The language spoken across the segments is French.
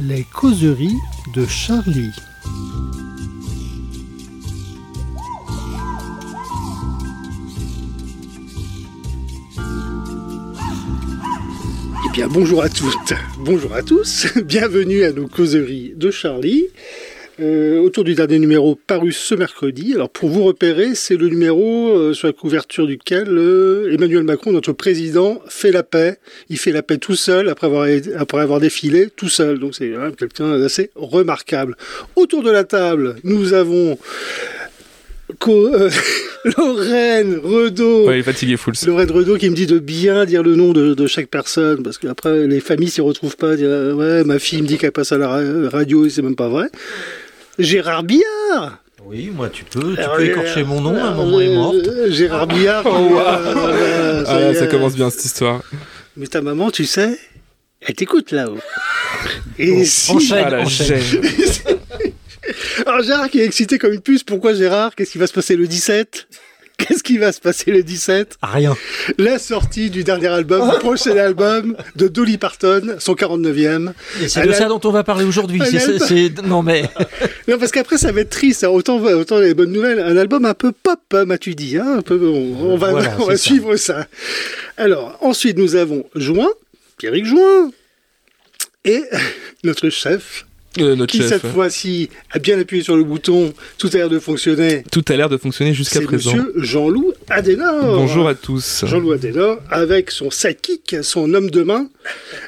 Les causeries de Charlie. Eh bien, bonjour à toutes, bonjour à tous, bienvenue à nos causeries de Charlie. Euh, autour du dernier numéro paru ce mercredi. Alors pour vous repérer, c'est le numéro euh, sur la couverture duquel euh, Emmanuel Macron, notre président, fait la paix. Il fait la paix tout seul après avoir, après avoir défilé tout seul. Donc c'est quelqu'un d'assez remarquable. Autour de la table, nous avons Lorraine Redo. Ouais, fatigué, full. Lorraine Redo qui me dit de bien dire le nom de, de chaque personne, parce qu'après, les familles s'y retrouvent pas. Dire, ouais, ma fille me dit qu'elle passe à la radio et c'est même pas vrai. Gérard Billard oui, moi tu peux, tu peux écorcher mon nom, un moment est morte. Gérard Billard. Oh, ah, ça commence bien cette histoire. Mais ta maman, tu sais, elle t'écoute là-haut. Et bon, si... Enchaîne, ah, enchaîne. Alors Gérard qui est excité comme une puce, pourquoi Gérard? Qu'est-ce qui va se passer le 17 Qu'est-ce qui va se passer le 17 Rien. La sortie du dernier album, le prochain album de Dolly Parton, son 49e. Et c'est de ça dont on va parler aujourd'hui. Non mais. non parce qu'après ça va être triste. Hein. Autant, autant les bonnes nouvelles. Un album un peu pop, hein, m'as-tu dit. Hein un peu, on, va, on va suivre ça. Alors ensuite nous avons Juin, Pierrick Juin, et notre chef euh, qui cette fois-ci a bien appuyé sur le bouton, tout a l'air de fonctionner. Tout a l'air de fonctionner jusqu'à présent. Monsieur Jean-Loup Adenor. Bonjour à tous. Jean-Loup Adenor avec son sidekick, son homme de main,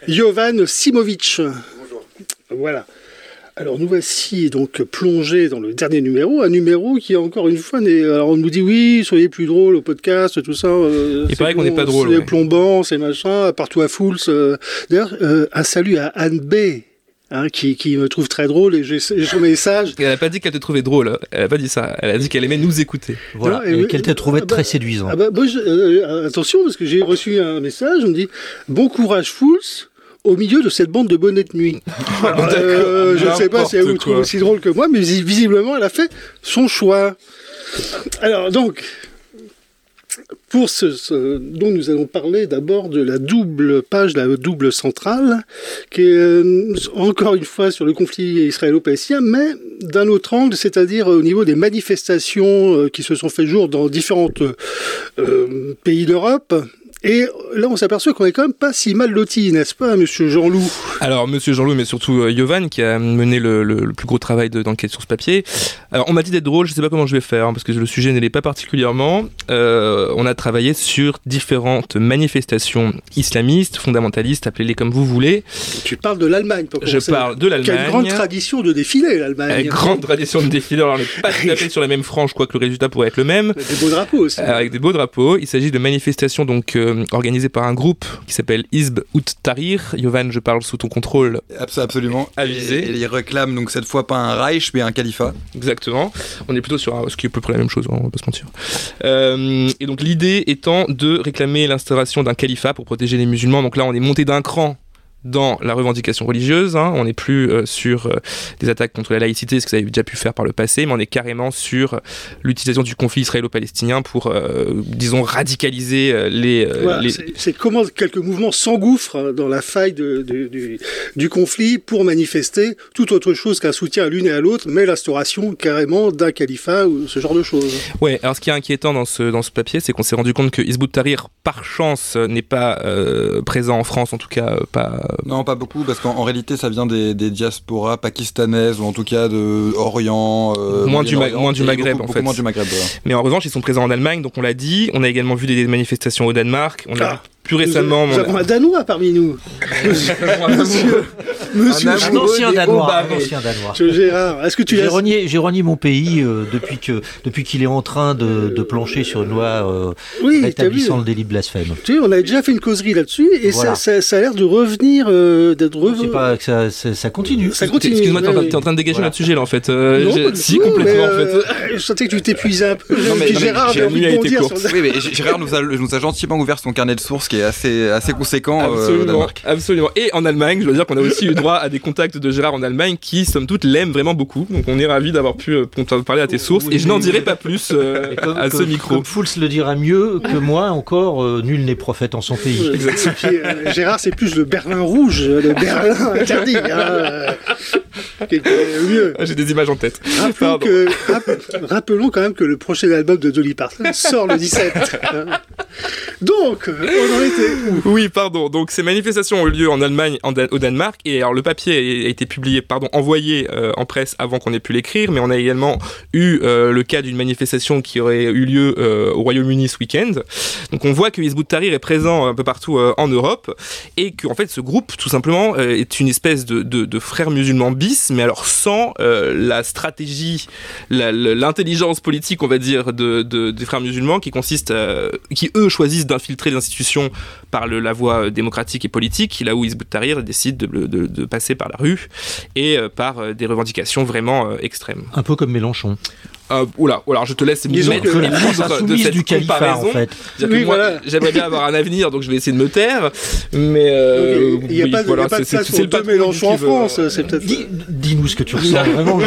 Jovan Simovic. Bonjour. Voilà. Alors nous voici donc plongés dans le dernier numéro, un numéro qui encore une fois n'est. Alors on nous dit oui, soyez plus drôle au podcast, tout ça. Euh, Il paraît qu'on n'est pas drôle. C'est ouais. plombant, c'est machin, partout à Fools. Euh. D'ailleurs, euh, un salut à Anne B. Hein, qui, qui, me trouve très drôle et j'ai son message. elle n'a pas dit qu'elle te trouvait drôle, hein. elle n'a pas dit ça. Elle a dit qu'elle aimait nous écouter. Voilà, et, qu'elle t'a trouvé ah bah, très séduisant. Ah bah, euh, attention, parce que j'ai reçu un message, on me dit Bon courage, Fools au milieu de cette bande de bonnets de nuit. euh, je ne sais pas si elle vous trouve aussi drôle que moi, mais visiblement, elle a fait son choix. Alors, donc, pour ce, dont nous allons parler d'abord de la double page, la double centrale, qui est euh, encore une fois sur le conflit israélo-palestinien, mais d'un autre angle, c'est-à-dire au niveau des manifestations euh, qui se sont fait jour dans différents euh, pays d'Europe, et là, on s'aperçoit qu'on est quand même pas si mal loti, n'est-ce pas, monsieur Jean-Loup? Alors, monsieur Jean-Loup, mais surtout euh, Yovan, qui a mené le, le, le plus gros travail d'enquête sur ce papier. Alors, on m'a dit d'être drôle, je sais pas comment je vais faire, hein, parce que le sujet n'est pas particulièrement. Euh, on a travaillé sur différentes manifestations islamistes, fondamentalistes, appelez-les comme vous voulez. Tu parles de l'Allemagne, pour Je parle de l'Allemagne. Quelle grande tradition de défilé, l'Allemagne. grande tradition de défilé. Alors, on n'est pas tout à fait sur la même frange, quoi que le résultat pourrait être le même. Avec des beaux drapeaux aussi. Euh, avec des beaux drapeaux. Il s'agit de manifestations, donc, euh, organisé par un groupe qui s'appelle Isb Out Tahrir. Yovan, je parle sous ton contrôle. Absolument. Avisé. Et, et ils réclament donc cette fois pas un Reich mais un califat. Exactement. On est plutôt sur un, ce qui est à peu près la même chose, on va pas se mentir. Euh, et donc l'idée étant de réclamer l'instauration d'un califat pour protéger les musulmans. Donc là, on est monté d'un cran dans la revendication religieuse. Hein. On n'est plus euh, sur euh, des attaques contre la laïcité, ce que ça avait déjà pu faire par le passé, mais on est carrément sur euh, l'utilisation du conflit israélo-palestinien pour, euh, disons, radicaliser les. Voilà, les... C'est comment quelques mouvements s'engouffrent dans la faille de, de, du, du, conflit pour manifester tout autre chose qu'un soutien à l'une et à l'autre, mais l'instauration carrément d'un califat ou ce genre de choses. Ouais, alors ce qui est inquiétant dans ce, dans ce papier, c'est qu'on s'est rendu compte que Hizb ut-Tahrir, par chance, n'est pas présent en France, en tout cas pas non, pas beaucoup, parce qu'en réalité, ça vient des, des, diasporas pakistanaises, ou en tout cas de Orient. Euh, moins, du moins du Maghreb, beaucoup, en fait. Moins du Maghreb, ouais. Mais en revanche, ils sont présents en Allemagne, donc on l'a dit. On a également vu des manifestations au Danemark. On ah. a plus récemment. Nous, avons un Danois parmi nous. monsieur, monsieur, un, ancien Danois. Un ancien Danois. Monsieur Gérard, est-ce que tu j'ai renié, j'ai renié mon pays euh, depuis que depuis qu'il est en train de, de plancher sur une loi euh, oui, rétablissant le délit de blasphème. Tu sais, on a déjà fait une causerie là-dessus et voilà. ça, ça, ça, a l'air de revenir, euh, d'être revenu. Pas que ça, ça, continue. Ça continue. Excuse-moi, t'es en, en train de dégager voilà. notre sujet là en fait. Euh, non, si complètement en fait. Je sentais que tu t'épuisais un peu. Non, mais, non, Gérard sur. Oui, mais Gérard nous a, nous a gentiment ouvert son carnet de sources qui est assez assez conséquent absolument, euh, au Danemark. Absolument. Et en Allemagne, je dois dire qu'on a aussi eu droit à des contacts de Gérard en Allemagne qui, somme toute, l'aiment vraiment beaucoup. Donc on est ravi d'avoir pu euh, parler à tes sources. et je n'en dirai pas plus euh, à ce micro. Comme Fouls le dira mieux que moi encore, euh, nul n'est prophète en son pays. Gérard, c'est plus le Berlin rouge, le Berlin interdit. Hein, mieux. Ah, j'ai des images en tête. Rappelons, que, rappelons quand même que le prochain album de Dolly Parton sort le 17. Donc, on en était Oui, pardon. Donc ces manifestations ont eu lieu en Allemagne, au Danemark, et alors le papier a été publié, pardon, envoyé euh, en presse avant qu'on ait pu l'écrire, mais on a également eu euh, le cas d'une manifestation qui aurait eu lieu euh, au Royaume-Uni ce week-end. Donc on voit que Hizbut Tahrir est présent un peu partout en Europe, et qu'en fait ce groupe, tout simplement, est une espèce de, de, frères musulmans bis, mais alors sans la stratégie, l'intelligence politique, on va dire, de, des frères musulmans, qui consiste, qui eux choisissent d'infiltrer l'institution par le, la voie démocratique et politique, là où Hizbut Tahrir décide de, de, passer par la rue et euh, par euh, des revendications vraiment euh, extrêmes. Un peu comme Mélenchon. Euh, oula, alors je te laisse me mettre libre de cette du comparaison. En fait. Oui, voilà. J'aimerais bien avoir un avenir, donc je vais essayer de me taire. Mais euh, il n'y a, pas de, voilà, c'est le Mélenchon en France. C'est peut-être. Dis-nous ce que tu ressens vraiment.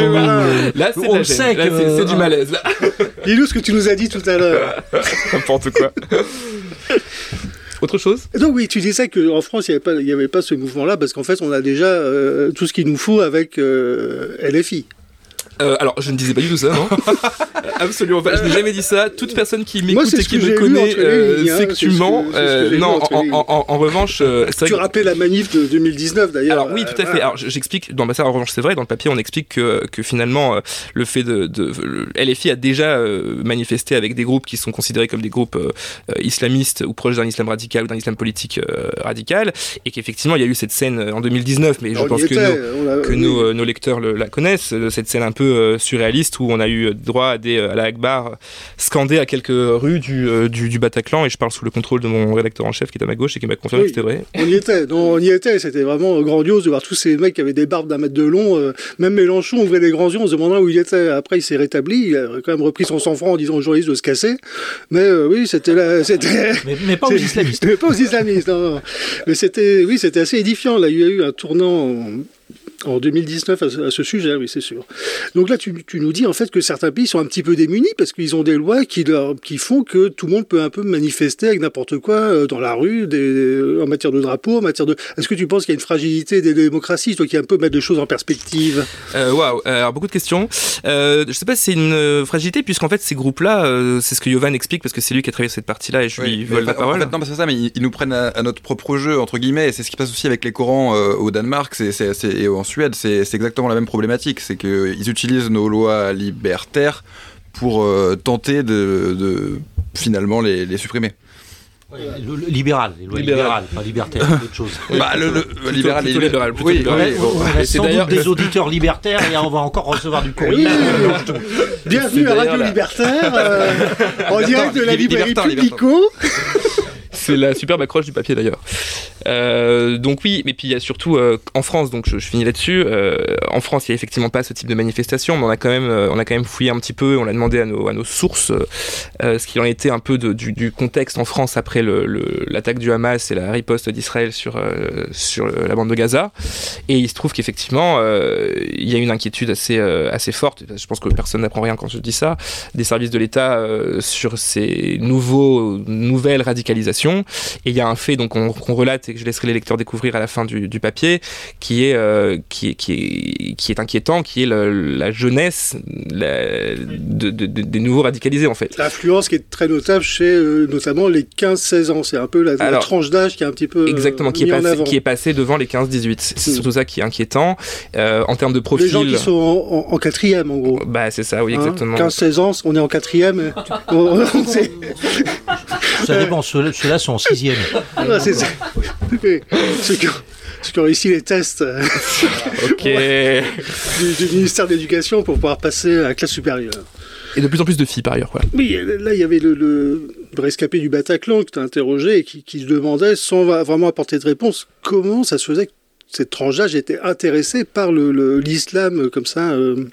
Là, c'est c'est du malaise. Dis-nous ce que tu nous as dit tout à l'heure. N'importe quoi. Autre chose? Non, oui, tu disais qu'en France, il n'y avait, avait, pas ce mouvement-là, parce qu'en fait, on a déjà euh, tout ce qu'il nous faut avec euh, LFI. Euh, alors, je ne disais pas du tout ça, non Absolument pas. Je n'ai jamais dit ça. Toute personne qui m'écoute et qui me connaît euh, sait que tu mens. non, en, revanche, euh, tu rappelles la manif de 2019 d'ailleurs. Alors oui, tout à fait. Alors j'explique. Dans ça, en revanche, c'est vrai. Dans le papier, on explique que, que finalement, le fait de, de, LFI a déjà manifesté avec des groupes qui sont considérés comme des groupes islamistes ou proches d'un islam radical ou d'un islam politique radical, et qu'effectivement, il y a eu cette scène en 2019. Mais je pense que nos, lecteurs la connaissent. Cette scène un peu euh, surréaliste où on a eu droit à, des, à la Akbar scandé à quelques rues du, du, Bataclan et je parle sous le contrôle de mon rédacteur en chef qui est à ma gauche et qui m'a confirmé que c'était vrai. On y était, on y était, c'était vraiment grandiose de voir tous ces mecs qui avaient des barbes d'un mètre de long. Euh, même Mélenchon ouvrait les grands yeux, on se demandait où il était. Après, il s'est rétabli, il a quand même repris son sang-froid en disant aux journalistes de se casser. Mais euh, oui, c'était là, c'était. Mais, pas aux islamistes. mais pas aux islamistes, non. Mais c'était, oui, c'était assez édifiant. Là, il y a eu un tournant en 2019 à, ce sujet, oui, c'est sûr. Donc là, tu, nous dis en fait que certains pays sont un petit peu démunis parce qu'ils ont des lois qui, leur, qui font que tout le monde peut un peu manifester avec n'importe quoi euh, dans la rue, des, en matière de drapeau, en matière de. Est-ce que tu penses qu'il y a une fragilité des démocraties, toi qui un peu mettre les choses en perspective? Euh, Waouh, alors beaucoup de questions. Euh, je sais pas si c'est une euh, fragilité puisqu'en fait ces groupes-là, c'est ce que Yovan explique parce que c'est lui qui a travaillé cette partie-là et je lui vole la parole. En fait, non, c'est ça, mais ils, nous prennent à, notre propre jeu entre guillemets. Et c'est ce qui passe aussi avec les Corans au Danemark, c'est et ensuite Suède, c'est exactement la même problématique. C'est qu'ils utilisent nos lois libertaires pour euh, tenter de, finalement les, supprimer. Le, libéral, les lois libérales, pas libertaires, c'est autre chose. Bah, le, libéral, plutôt, libéral, plutôt oui, libéral. c'est d'ailleurs des auditeurs libertaires et on va encore recevoir du courrier. Bienvenue à Radio Libertaire, euh, en direct de la librairie Publico. C'est la superbe accroche du papier d'ailleurs. Euh, donc oui, mais puis il y a surtout euh, en France, donc je, finis là-dessus. Euh, en France, il n'y a effectivement pas ce type de manifestation, mais on a quand même, on a quand même fouillé un petit peu. On a demandé à nos, sources ce qu'il en était un peu du, contexte en France après l'attaque du Hamas et la riposte d'Israël sur sur la bande de Gaza. Et il se trouve qu'effectivement, il y a une inquiétude assez assez forte. Je pense que personne n'apprend rien quand je dis ça. Des services de l'État sur ces nouveaux nouvelles radicalisations. Et il y a un fait donc qu'on relate que je laisserai les lecteurs découvrir à la fin du, papier, qui est, euh, qui, est, qui, est, qui est inquiétant, qui est la jeunesse de, des nouveaux radicalisés en fait. L'influence qui est très notable chez euh, notamment les 15-16 ans, c'est un peu la, tranche d'âge qui est un petit peu exactement qui est passé, qui est passé devant les 15-18. C'est hmm. surtout ça qui est inquiétant en termes de profil. Les gens qui sont en, quatrième en gros. Bah c'est ça, oui hein exactement. 15-16 ans, on est en quatrième. ça dépend. Ceux-là sont en sixième. Ah, c'est ça ceux, qui ont, réussi les tests euh, du, ministère de l'Éducation pour pouvoir passer à la classe supérieure. Et de plus en plus de filles par ailleurs. Quoi. Oui, là il y avait le, le, rescapé du Bataclan que tu as interrogé et qui, se demandait, sans vraiment apporter de réponse, comment ça se faisait que cette tranche d'âge était intéressée par l'islam comme ça, euh,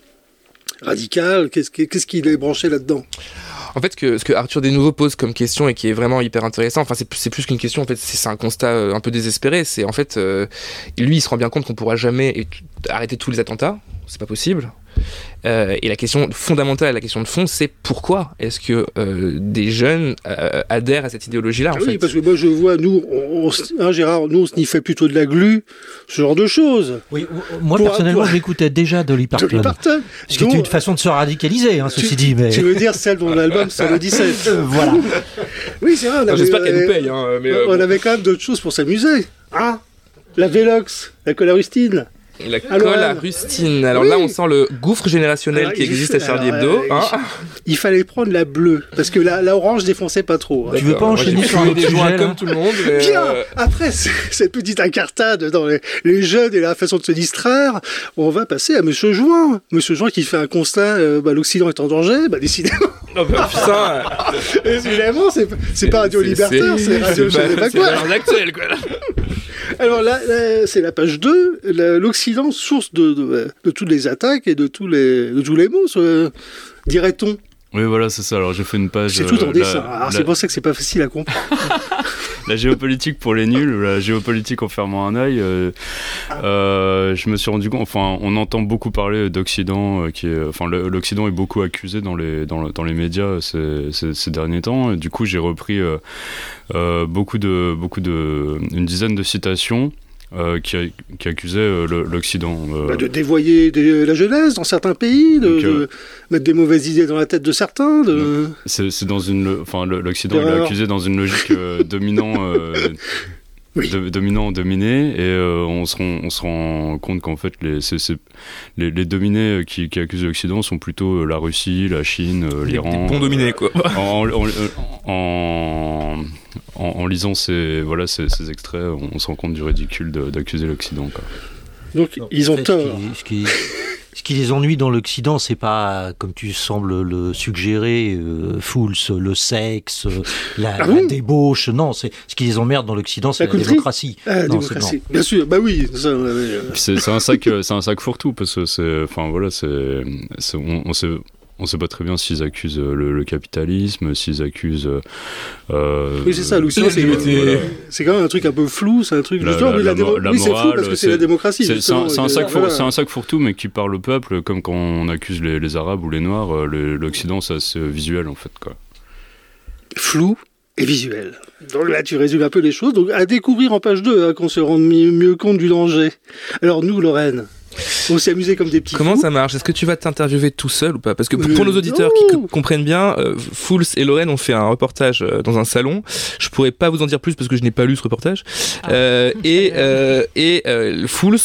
radical Qu'est-ce qui les branchait là-dedans? En fait, ce que Arthur Desnouveaux pose comme question et qui est vraiment hyper intéressant, enfin, c'est plus, plus qu'une question, en fait, c'est un constat euh, un peu désespéré. C'est en fait, euh, lui, il se rend bien compte qu'on pourra jamais arrêter tous les attentats, c'est pas possible. Euh, et la question fondamentale, la question de fond, c'est pourquoi est-ce que euh, des jeunes euh, adhèrent à cette idéologie-là Oui, parce que moi je vois, nous, on, hein, Gérard, nous on sniffait plutôt de la glu, ce genre de choses. Oui, moi personnellement, j'écoutais déjà Dolly Parton. Parton. Ce qui était une façon de se radicaliser, hein, ceci dit. Mais... Tu veux dire celle dont l'album c'est le 17 Voilà. oui, c'est vrai. J'espère qu'elle nous paye. Hein, mais on avait quand même d'autres choses pour s'amuser. Ah, la Vélox, la colarustine. La colle à rustine. Alors là, on sent le gouffre générationnel qui existe à Charlie Hebdo. Hein. il fallait prendre la bleue, parce que la, la orange défonçait pas trop. Hein. Tu veux pas enchaîner sur des joints comme tout le monde Bien euh, Après cette petite incartade dans les, jeunes et la façon de se distraire, on va passer à Monsieur Join. Monsieur Join qui fait un constat, euh, bah, l'Occident est en danger, bah décidément. Oh bah putain Évidemment, c'est pas Radio Libertaire, c'est Radio sais pas quoi. Alors là, c'est la page 2, l'Occident, source de, toutes les attaques et de tous les, tous les mots, dirait-on. Oui, voilà, c'est ça. Alors j'ai fait une page. C'est tout en euh, dessin. Alors c'est pour ça que c'est pas facile à comprendre. la géopolitique pour les nuls, la géopolitique en fermant un œil. Euh, euh, je me suis rendu compte. Enfin, on entend beaucoup parler d'Occident, qui est, enfin, l'Occident est beaucoup accusé dans les dans, dans les médias ces, ces, derniers temps. Du coup, j'ai repris beaucoup de beaucoup de une dizaine de citations. Euh, qui, accusait euh, l'Occident. Euh. Bah, de dévoyer la jeunesse dans certains pays, de, mettre des mauvaises idées dans la tête de certains. De... C'est dans une, enfin l'Occident est accusé dans une logique dominant. dominant dominé et on, se rend, on se rend compte qu'en fait les, les, les, dominés qui, qui accusent l'Occident sont plutôt la Russie, la Chine, l'Iran. Bons dominés quoi. en, en en, lisant ces, voilà, ces, extraits, on, se rend compte du ridicule d'accuser l'Occident. Donc ils ont tort. Ce qui, ce, qui, les ennuie dans l'Occident, c'est pas, comme tu sembles le suggérer, euh, Fools, le sexe, la, ah débauche. Non, c'est ce qui les emmerde dans l'Occident, c'est la, démocratie. Ah, démocratie. Bien sûr, bah oui. C'est un sac, c'est un sac fourre-tout parce que c'est, enfin voilà, c'est, on, on on ne sait pas très bien s'ils accusent euh, le, capitalisme, s'ils accusent. Euh, euh, oui, c'est ça, Lucien, c'est quand même un truc un peu flou, c'est un truc. La, la, la, oui, c'est flou parce que c'est la démocratie. C'est un, sac un sac fourre-tout, mais qui parle au peuple, comme quand on accuse les, Arabes ou les Noirs, l'Occident, c'est assez visuel en fait. Quoi. Flou et visuel. Donc là, tu résumes un peu les choses. Donc à découvrir en page 2, hein, qu'on se rende mieux compte du danger. Alors nous, Lorraine, on s'est amusé comme des petits. Comment ça marche? Est-ce que tu vas t'interviewer tout seul ou pas? Parce que pour, nos auditeurs qui comprennent bien, euh, Fools et Lorraine ont fait un reportage euh, dans un salon. Je pourrais pas vous en dire plus parce que je n'ai pas lu ce reportage. Ah. Euh, et et Fools,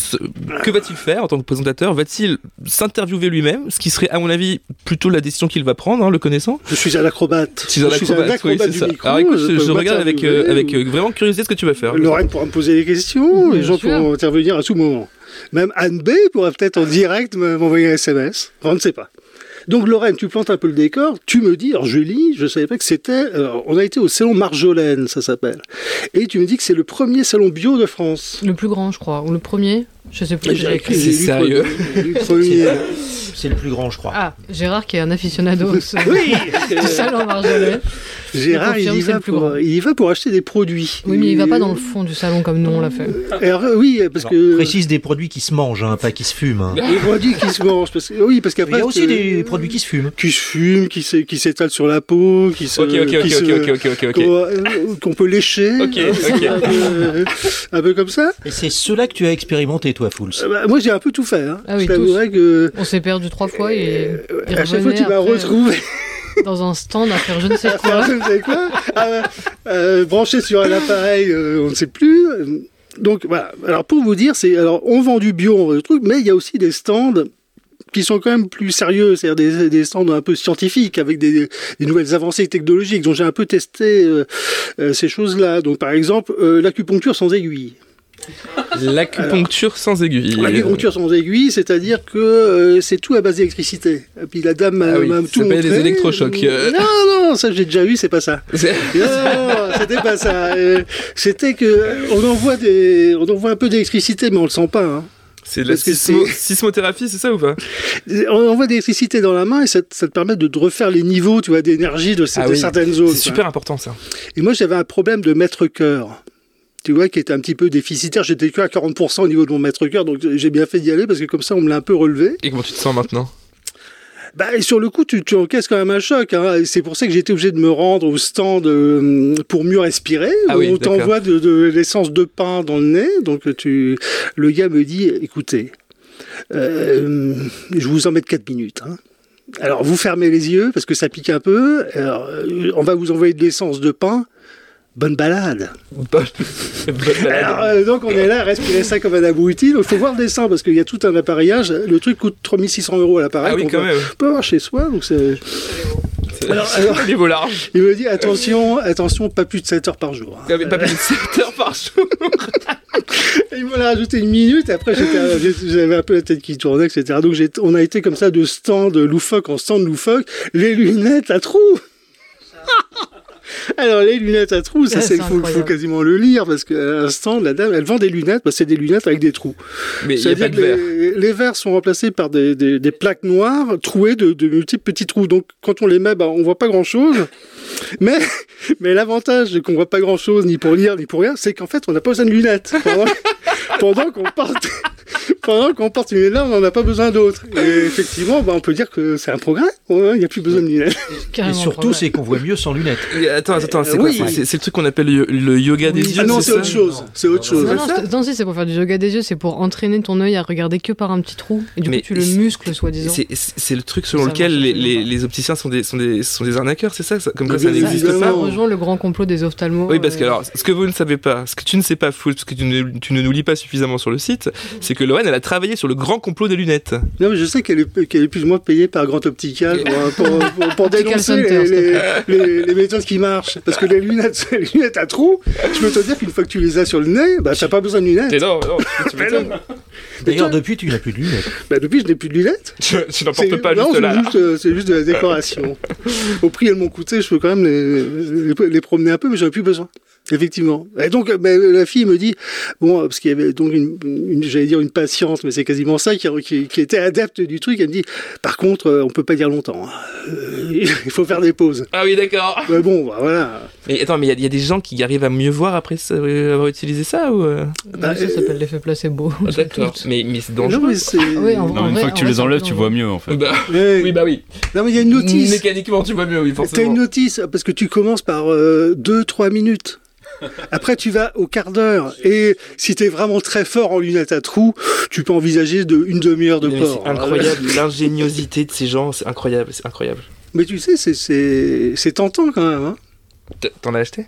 que va-t-il faire en tant que présentateur? Va-t-il s'interviewer lui-même? Ce qui serait, à mon avis, plutôt la décision qu'il va prendre, hein, le connaissant. Je suis un acrobate. Je suis un acrobate, oui, c'est ça. Alors écoute, je, regarde avec, avec vraiment curiosité ce que tu vas faire. Lorraine pourra me poser des questions, les gens pourront intervenir à tout moment. Même Anne B pourrait peut-être en direct m'envoyer un SMS. On ne sait pas. Donc Lorraine, tu plantes un peu le décor. Tu me dis, alors je je savais pas que c'était. on a été au salon Marjolaine, ça s'appelle. Et tu me dis que c'est le premier salon bio de France. Le plus grand, je crois, ou le premier. Je sais plus. J'ai écrit. C'est sérieux. C'est le plus grand, je crois. Ah, Gérard qui est un aficionado du salon Marjolaine. Gérard, il y, va pour, il y va pour acheter des produits. Oui, mais il va pas dans le fond du salon comme nous on l'a fait. Alors, oui, parce que. Précise des produits qui se mangent, hein, pas qui se fument. Hein. Des produits qui se mangent. Parce que, oui, parce qu'après. Il y a aussi des produits qui se fument. Qui se fument, qui s'étalent sur la peau, qui se. Ok, ok, ok, ok, ok. Qu'on peut lécher. Ok, ok. Un peu comme ça. Et c'est cela que tu as expérimenté, toi. Euh, bah, moi, j'ai un peu tout fait. Hein. Ah oui, que. On s'est perdu trois fois et. à chaque fois, tu m'as retrouvé dans un stand à faire je ne sais quoi. je ne sais quoi. Ah, euh, branché sur un appareil, euh, on ne sait plus. Donc voilà. Alors pour vous dire, c'est alors on vend du bio, on vend du truc, mais il y a aussi des stands qui sont quand même plus sérieux, c'est-à-dire des, des, stands un peu scientifiques avec des, des nouvelles avancées technologiques. Donc j'ai un peu testé euh, ces choses-là. Donc par exemple l'acupuncture sans aiguille. L'acupuncture sans aiguille. L'acupuncture sans aiguille, c'est-à-dire que euh, c'est tout à base d'électricité. Et puis la dame m'a ah tout montré. des électrochocs. Non, non, ça j'ai déjà vu, c'est pas ça. non, c'était pas ça. Euh, c'était que on envoie des, on envoie un peu d'électricité, mais on le sent pas. Hein. C'est de la sismothérapie, c'est ça ou pas On envoie de l'électricité dans la main et ça, te permet de, refaire les niveaux tu vois, d'énergie de, ah certaines zones. C'est super important ça. Et moi j'avais un problème de mètre cœur tu vois, qui était un petit peu déficitaire. J'étais que à 40% au niveau de mon mètre cœur, donc j'ai bien fait d'y aller parce que comme ça, on me l'a un peu relevé. Et comment tu te sens maintenant? Bah, et sur le coup, tu, tu encaisses quand même un choc. Hein. C'est pour ça que j'ai été obligé de me rendre au stand euh, pour mieux respirer. Ah on t'envoie de, de l'essence de pain dans le nez. Donc tu, le gars me dit, écoutez, euh, je vous en mets 4 minutes. Hein. Alors vous fermez les yeux parce que ça pique un peu. Alors, euh, on va vous envoyer de l'essence de pain bonne balade. bonne balade. Alors, euh, donc on est là à respirer ça comme un abruti. Il faut voir le dessin parce qu'il y a tout un appareillage. Le truc coûte 3600 euros à l'appareil. Ah oui, quand même. On peut avoir chez soi. Donc c'est. Alors, alors, niveau large. Il me dit attention, attention, pas plus de 7 heures par jour. Hein. Pas plus de 7 heures par jour. il m'a rajouté une minute. Après, j'avais un peu la tête qui tournait, etc. Donc on a été comme ça de stand loufoque en stand loufoque. Les lunettes à trous. Alors, les lunettes à trous, ça, c'est, faut, faut, quasiment le lire parce qu'à l'instant, la dame, elle vend des lunettes, bah, c'est des lunettes avec des trous. Mais il y a pas de verre. Les, les, verres sont remplacés par des, des, des plaques noires trouées de, de, multiples petits trous. Donc, quand on les met, bah, on voit pas grand chose. Mais, mais l'avantage qu'on voit pas grand chose, ni pour lire, ni pour rien, c'est qu'en fait, on n'a pas besoin de lunettes. Pendant, qu'on porte, pendant qu'on porte une lunette, on n'en a pas besoin d'autres. Et effectivement, bah, on peut dire que c'est un progrès. Il n'y a plus besoin de lunettes. Et surtout, c'est qu'on voit mieux sans lunettes. attends, attends, c'est quoi C'est le truc qu'on appelle le, yoga des yeux Ah non, c'est autre chose. C'est autre chose. Non, si, c'est pour faire du yoga des yeux, c'est pour entraîner ton œil à regarder que par un petit trou. Et du coup, tu le muscles, soi-disant. C'est le truc selon lequel les, opticiens sont des, sont des, sont des arnaqueurs, c'est ça Comme quoi ça n'existe pas. Ça rejoint le grand complot des ophtalmos. Oui, parce que alors, ce que vous ne savez pas, ce que tu ne sais pas, Foul, parce que tu ne, tu ne nous lis pas suffisamment sur le site, c'est que elle a travaillé sur le grand complot des lunettes. Non, mais je sais qu'elle est, est plus ou moins payée par Grand Optical pour, pour, dénoncer les, les, méthodes qui marchent. Parce que les lunettes, les lunettes à trous, je peux te dire qu'une fois que tu les as sur le nez, bah, t'as pas besoin de lunettes. non, non, D'ailleurs, depuis, tu n'as plus de lunettes. Bah, depuis, je n'ai plus de lunettes. Tu, n'en portes pas juste là. Euh, c'est juste, de la décoration. Au prix, elles m'ont coûté, je peux quand même les, les promener un peu, mais j'en ai plus besoin. Effectivement. Et donc, ben, la fille me dit, bon, parce qu'il y avait donc une, une j'allais dire une patiente, mais c'est quasiment ça, qui, qui, qui, était adepte du truc. Elle me dit, par contre, euh, on peut pas dire longtemps. Hein. Euh, il faut faire des pauses. Ah oui, d'accord. Mais bon, bah, voilà. Mais attends, mais il y, y, a des gens qui arrivent à mieux voir après avoir utilisé ça ou bah, Ça s'appelle l'effet placebo. Ah, d'accord. mais, mais c'est dangereux. Non, ah oui, en, non, une fois que tu les enlèves, tu vois mieux en fait. Bah, oui, bah oui. Non, mais il y a une notice. Mécaniquement, tu vois mieux, oui, forcément. T'as une notice parce que tu commences par 2-3 euh, minutes. Après, tu vas au quart d'heure. Et si tu es vraiment très fort en lunettes à trous, tu peux envisager de, une demi-heure de port. C'est incroyable. L'ingéniosité de ces gens, c'est incroyable. C'est incroyable. Mais tu sais, c'est tentant quand même. Hein. T'en as acheté?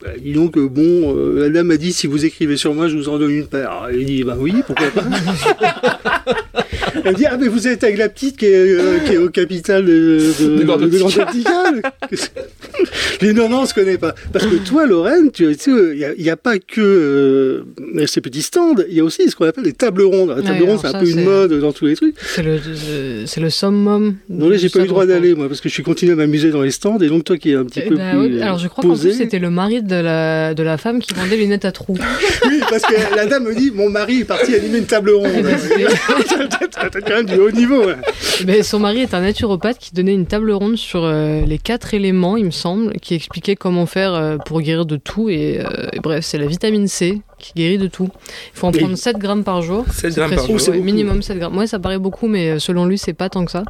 Bah, dis donc, bon, euh, la dame a dit si vous écrivez sur moi, je vous en donne une paire. Il dit bah oui, pourquoi pas. Elle dit ah mais vous êtes avec la petite qui est, euh, qui est au capital de, de, de, de Grand non non, on se connaît pas. Parce que toi, Lorraine, tu sais, il n'y a, a, pas que euh, ces petits stands, il y a aussi ce qu'on appelle les tables rondes. La table ronde, c'est un peu une mode dans tous les trucs. C'est le, le summum. Non là, j'ai pas eu le droit d'aller moi, parce que je suis continué à m'amuser dans les stands, et donc toi qui es un petit eh peu ben, plus. Oui. Alors je crois qu'en plus c'était le mari de la, de la femme qui vendait les lunettes à trous. oui, parce que la dame me dit mon mari est parti animer une table ronde. T'as quand même du haut niveau. Mais son mari est un naturopathe qui donnait une table ronde sur euh, les quatre éléments, il me semble, qui expliquait comment faire euh, pour guérir de tout. Et, euh, et bref, c'est la vitamine C qui guérit de tout. Il faut en prendre 7 grammes par jour. 7 grammes par jour. minimum 7 grammes. Moi, ça paraît beaucoup, mais selon lui, c'est pas tant que ça.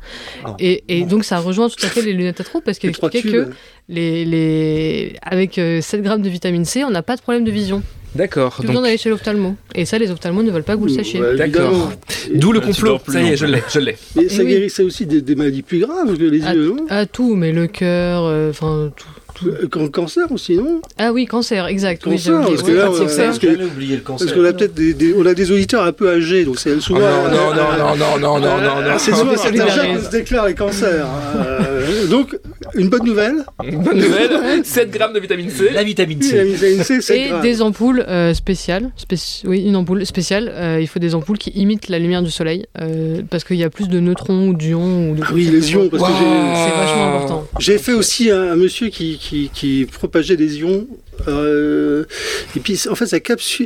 Et, et donc, ça rejoint tout à fait les lunettes à trous parce qu'il expliquait que les, les... avec 7 grammes de vitamine C, on n'a pas de problème de vision. D'accord. Plus donc... besoin d'aller chez l'ophtalmo. Et ça, les ophtalmos ne veulent pas que vous le sachiez. D'accord. D'où le complot. Ça y est, je l'ai, je l'ai. Mais ça guérissait aussi des, des, maladies plus graves que les yeux, non À tout, mais le cœur, euh, enfin tout. Euh, cancer aussi, non Ah oui, cancer, exact. Cancer, parce que là, parce que, oublié le cancer. Parce qu'on a peut-être des, des, on a des auditeurs un peu âgés, donc c'est souvent. Oh non, non, non, non, non, non, non, non, C'est souvent certains gens qui se déclarent les cancers. Euh, donc, une bonne nouvelle. Une bonne nouvelle 7 grammes de vitamine C. La vitamine C. La vitamine C 7 Et des ampoules euh, spéciales. Spéci oui, une ampoule spéciale. Euh, il faut des ampoules qui imitent la lumière du soleil euh, parce qu'il y a plus de neutrons ou d'ions. Ou de ah oui, les ions, parce wow. que c'est vachement important. J'ai fait aussi un, un monsieur qui, qui, qui propageait des ions et puis, en fait, ça,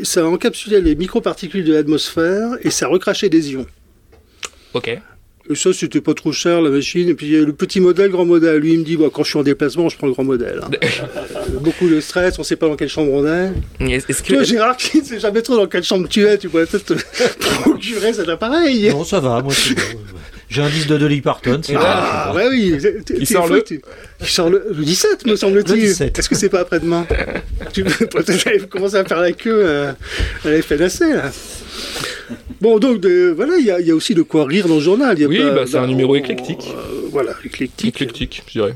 ça encapsulait les microparticules de l'atmosphère et ça recrachait des ions. Ok. Et ça, c'était pas trop cher, la machine. Et puis, le petit modèle, grand modèle. Lui, il me dit, bah, quand je suis en déplacement, je prends le grand modèle. Hein. Beaucoup de stress, on sait pas dans quelle chambre on est. Est-ce que... Toi, Gérard, qui ne sait jamais trop dans quelle chambre tu es, tu pourrais peut-être te procurer cet appareil. Non, ça va, moi, c'est j'ai un disque de Dolly Parton. Ah, ouais, oui. Il sort, le... Il sort le... 17, me semble-t-il. Est-ce que c'est pas après-demain Tu peut-être commencer à faire la queue euh, à la FNAC, là. Bon, donc voilà, il y, a aussi de quoi rire dans le journal. oui, bah, c'est un numéro éclectique. Euh, voilà, éclectique. Éclectique, je dirais.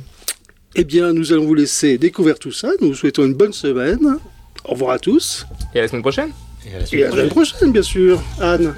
Eh bien, nous allons vous laisser découvrir tout ça. Nous vous souhaitons une bonne semaine. Au revoir à tous. Et à la semaine prochaine. Et à la semaine, prochaine, bien sûr. Anne.